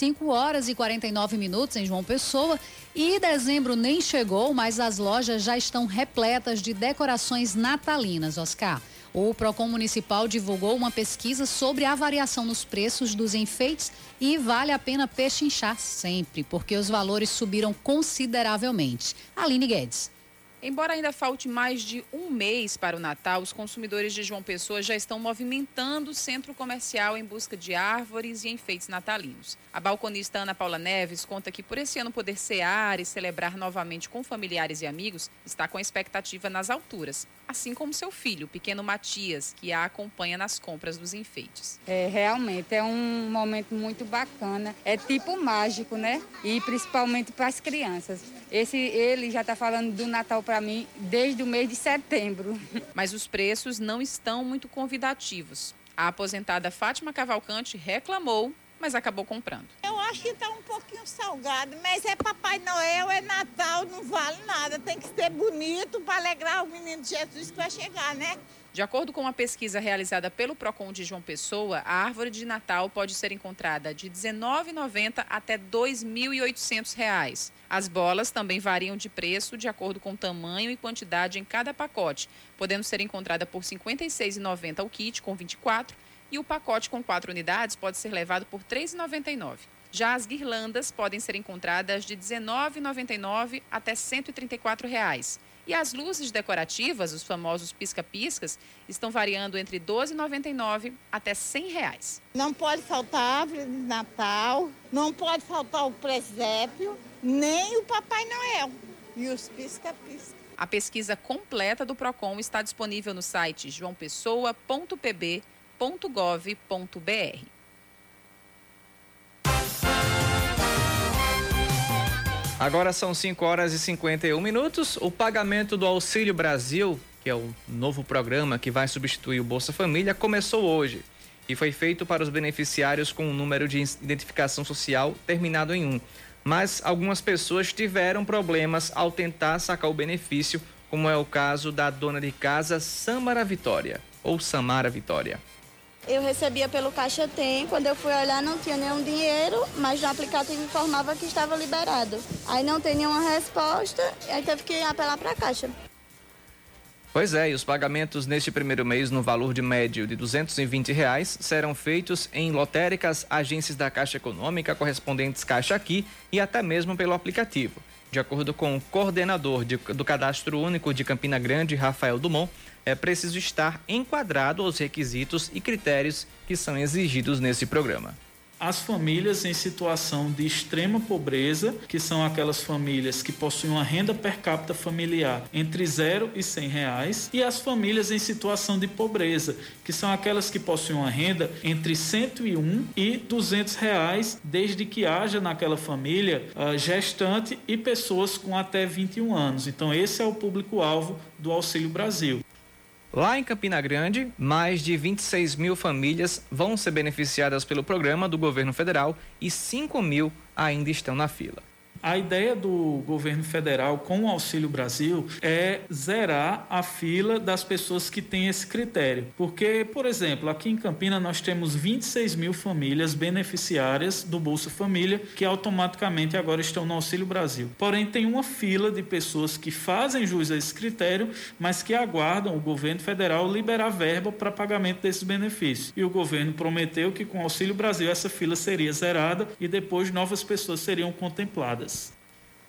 S2: 5 horas e 49 minutos em João Pessoa. E dezembro nem chegou, mas as lojas já estão repletas de decorações natalinas, Oscar. O Procon Municipal divulgou uma pesquisa sobre a variação nos preços dos enfeites e vale a pena pechinchar sempre, porque os valores subiram consideravelmente. Aline Guedes.
S3: Embora ainda falte mais de um mês para o Natal, os consumidores de João Pessoa já estão movimentando o centro comercial em busca de árvores e enfeites natalinos. A balconista Ana Paula Neves conta que, por esse ano poder cear e celebrar novamente com familiares e amigos, está com a expectativa nas alturas, assim como seu filho, o pequeno Matias, que a acompanha nas compras dos enfeites.
S19: É, realmente é um momento muito bacana, é tipo mágico, né? E principalmente para as crianças. Esse ele já está falando do Natal para mim desde o mês de setembro.
S3: Mas os preços não estão muito convidativos. A aposentada Fátima Cavalcante reclamou, mas acabou comprando.
S20: Eu acho que está um pouquinho salgado, mas é Papai Noel, é Natal, não vale nada. Tem que ser bonito para alegrar o menino Jesus que vai chegar, né?
S3: De acordo com uma pesquisa realizada pelo Procon de João Pessoa, a árvore de Natal pode ser encontrada de R$ 19,90 até R$ 2.800. As bolas também variam de preço de acordo com tamanho e quantidade em cada pacote, podendo ser encontrada por R$ 56,90 o kit com 24 e o pacote com 4 unidades pode ser levado por R$ 3,99. Já as guirlandas podem ser encontradas de R$ 19,99 até 134 reais. E as luzes decorativas, os famosos pisca-piscas, estão variando entre R$ 12,99 até 100 reais.
S20: Não pode faltar árvore de Natal, não pode faltar o presépio, nem o Papai Noel e os pisca-pisca.
S3: A pesquisa completa do Procon está disponível no site joaopessoa.pb.gov.br
S1: Agora são 5 horas e 51 minutos. O pagamento do Auxílio Brasil, que é o novo programa que vai substituir o Bolsa Família, começou hoje e foi feito para os beneficiários com um número de identificação social terminado em 1. Mas algumas pessoas tiveram problemas ao tentar sacar o benefício, como é o caso da dona de casa Samara Vitória, ou Samara Vitória.
S21: Eu recebia pelo Caixa Tem, quando eu fui olhar não tinha nenhum dinheiro, mas no aplicativo informava que estava liberado. Aí não tem nenhuma resposta, aí teve que apelar para a Caixa.
S1: Pois é, e os pagamentos neste primeiro mês no valor de médio de 220 reais serão feitos em lotéricas, agências da Caixa Econômica, correspondentes Caixa Aqui e até mesmo pelo aplicativo. De acordo com o coordenador de, do Cadastro Único de Campina Grande, Rafael Dumont, é preciso estar enquadrado aos requisitos e critérios que são exigidos nesse programa
S22: as famílias em situação de extrema pobreza, que são aquelas famílias que possuem uma renda per capita familiar entre 0 e 100 reais, e as famílias em situação de pobreza, que são aquelas que possuem uma renda entre 101 e 200 reais, desde que haja naquela família uh, gestante e pessoas com até 21 anos. Então, esse é o público-alvo do Auxílio Brasil.
S1: Lá em Campina Grande, mais de 26 mil famílias vão ser beneficiadas pelo programa do governo federal e 5 mil ainda estão na fila.
S22: A ideia do governo federal com o Auxílio Brasil é zerar a fila das pessoas que têm esse critério. Porque, por exemplo, aqui em Campina nós temos 26 mil famílias beneficiárias do Bolsa Família que automaticamente agora estão no Auxílio Brasil. Porém, tem uma fila de pessoas que fazem jus a esse critério, mas que aguardam o governo federal liberar verba para pagamento desses benefícios. E o governo prometeu que com o Auxílio Brasil essa fila seria zerada e depois novas pessoas seriam contempladas.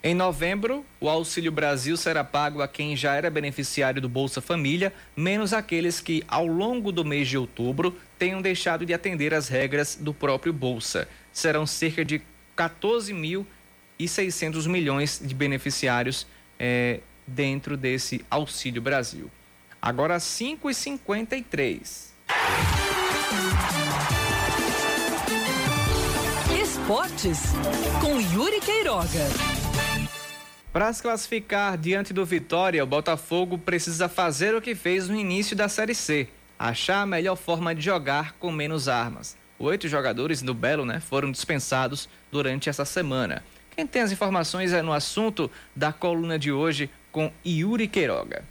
S1: Em novembro, o Auxílio Brasil será pago a quem já era beneficiário do Bolsa Família, menos aqueles que, ao longo do mês de outubro, tenham deixado de atender às regras do próprio Bolsa. Serão cerca de 14.600 milhões de beneficiários é, dentro desse Auxílio Brasil. Agora, 5h53.
S10: Esportes com Yuri Queiroga.
S1: Para se classificar diante do Vitória, o Botafogo precisa fazer o que fez no início da Série C, achar a melhor forma de jogar com menos armas. Oito jogadores do Belo né, foram dispensados durante essa semana. Quem tem as informações é no assunto da coluna de hoje com Yuri Queiroga.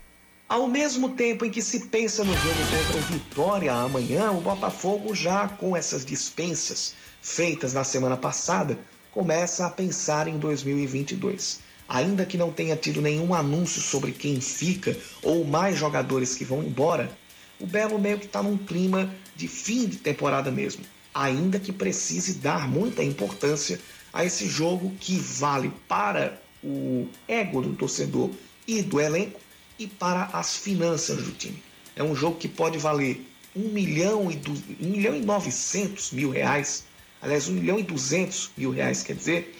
S23: Ao mesmo tempo em que se pensa no jogo contra o Vitória amanhã, o Botafogo, já com essas dispensas feitas na semana passada, começa a pensar em 2022. Ainda que não tenha tido nenhum anúncio sobre quem fica ou mais jogadores que vão embora, o Belo meio que está num clima de fim de temporada mesmo. Ainda que precise dar muita importância a esse jogo que vale para o ego do torcedor e do elenco e para as finanças do time. É um jogo que pode valer 1 milhão e, 1 milhão e 900 mil reais, aliás, 1 milhão e 200 mil reais, quer dizer,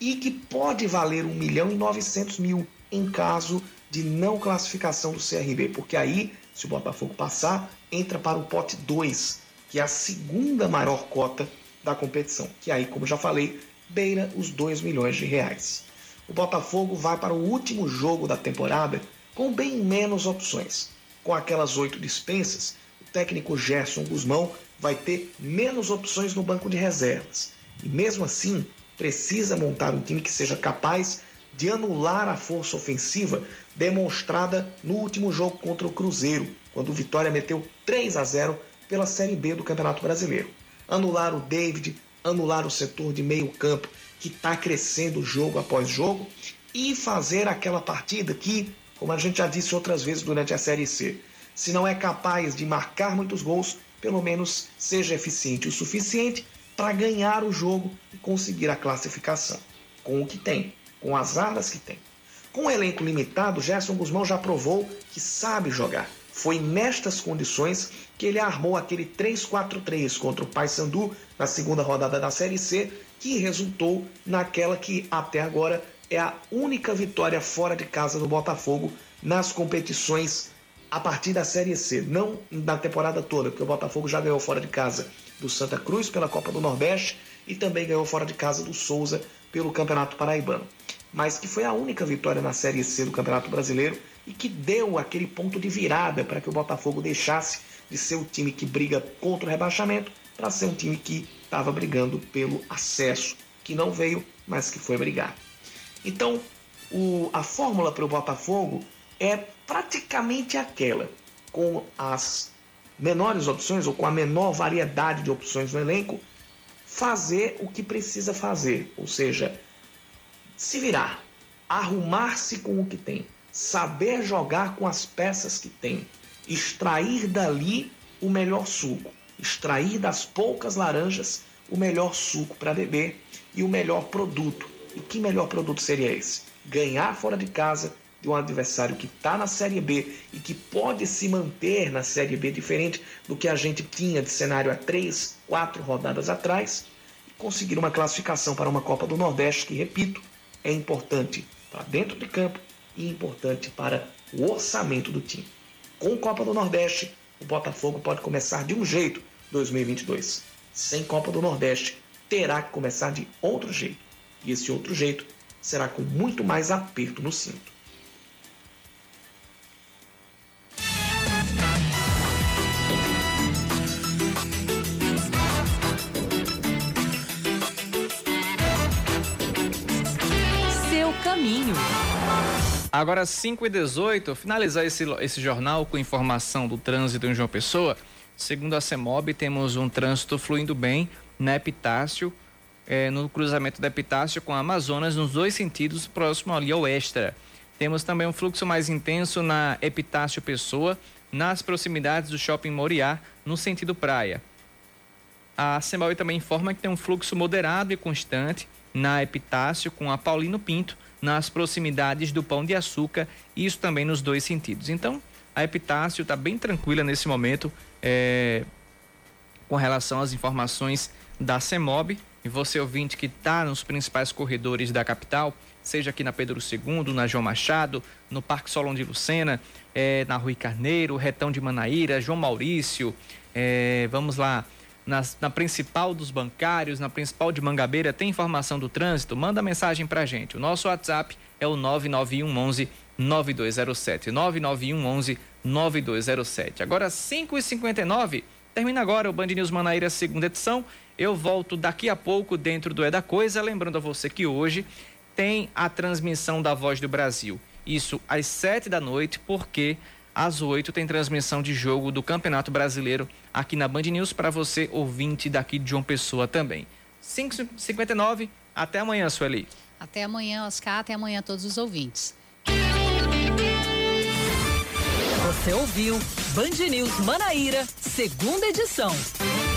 S23: e que pode valer 1 milhão e 900 mil em caso de não classificação do CRB, porque aí, se o Botafogo passar, entra para o pote 2, que é a segunda maior cota da competição, que aí, como já falei, beira os 2 milhões de reais. O Botafogo vai para o último jogo da temporada com bem menos opções. Com aquelas oito dispensas, o técnico Gerson Guzmão vai ter menos opções no banco de reservas. E mesmo assim, precisa montar um time que seja capaz de anular a força ofensiva demonstrada no último jogo contra o Cruzeiro, quando o Vitória meteu 3 a 0 pela Série B do Campeonato Brasileiro. Anular o David, anular o setor de meio campo que está crescendo jogo após jogo e fazer aquela partida que como a gente já disse outras vezes durante a Série C. Se não é capaz de marcar muitos gols, pelo menos seja eficiente o suficiente para ganhar o jogo e conseguir a classificação. Com o que tem, com as armas que tem. Com o elenco limitado, Gerson Guzmão já provou que sabe jogar. Foi nestas condições que ele armou aquele 3-4-3 contra o Paysandu na segunda rodada da Série C, que resultou naquela que até agora é a única vitória fora de casa do Botafogo nas competições a partir da Série C, não na temporada toda, porque o Botafogo já ganhou fora de casa do Santa Cruz pela Copa do Nordeste e também ganhou fora de casa do Souza pelo Campeonato Paraibano. Mas que foi a única vitória na Série C do Campeonato Brasileiro e que deu aquele ponto de virada para que o Botafogo deixasse de ser o time que briga contra o rebaixamento para ser um time que estava brigando pelo acesso, que não veio, mas que foi brigar. Então, o, a fórmula para o Botafogo é praticamente aquela, com as menores opções ou com a menor variedade de opções no elenco, fazer o que precisa fazer, ou seja, se virar, arrumar-se com o que tem, saber jogar com as peças que tem, extrair dali o melhor suco, extrair das poucas laranjas o melhor suco para beber e o melhor produto. E que melhor produto seria esse? Ganhar fora de casa de um adversário que está na Série B e que pode se manter na Série B, diferente do que a gente tinha de cenário há três, quatro rodadas atrás, e conseguir uma classificação para uma Copa do Nordeste, que, repito, é importante para dentro de campo e importante para o orçamento do time. Com Copa do Nordeste, o Botafogo pode começar de um jeito 2022. Sem Copa do Nordeste, terá que começar de outro jeito. E esse outro jeito será com muito mais aperto no cinto.
S10: Caminho.
S1: Agora, 5 e 18, finalizar esse, esse jornal com informação do trânsito em João Pessoa. Segundo a CEMOB, temos um trânsito fluindo bem na Epitácio, eh, no cruzamento da Epitácio com a Amazonas, nos dois sentidos, próximo ali ao Extra. Temos também um fluxo mais intenso na Epitácio Pessoa, nas proximidades do Shopping Moriá, no sentido praia. A CEMOB também informa que tem um fluxo moderado e constante na Epitácio com a Paulino Pinto, nas proximidades do Pão de Açúcar, isso também nos dois sentidos. Então, a Epitácio está bem tranquila nesse momento é, com relação às informações da CEMOB. E você, ouvinte, que está nos principais corredores da capital, seja aqui na Pedro II, na João Machado, no Parque Solon de Lucena, é, na Rui Carneiro, Retão de Manaíra, João Maurício, é, vamos lá, na, principal dos bancários, na principal de Mangabeira, tem informação do trânsito? Manda mensagem pra gente. O nosso WhatsApp é o 991 11 9207. 991 11 9207. Agora, 5h59, termina agora o Band News Manaíra, segunda edição. Eu volto daqui a pouco dentro do É da Coisa. Lembrando a você que hoje tem a transmissão da Voz do Brasil. Isso às 7 da noite, porque às 8 tem transmissão de jogo do Campeonato Brasileiro aqui na Band News para você, ouvinte daqui de João Pessoa também. 5h59, até amanhã, Sueli.
S2: Até amanhã, Oscar, até amanhã a todos os ouvintes.
S10: Você ouviu Band News Manaíra, segunda edição.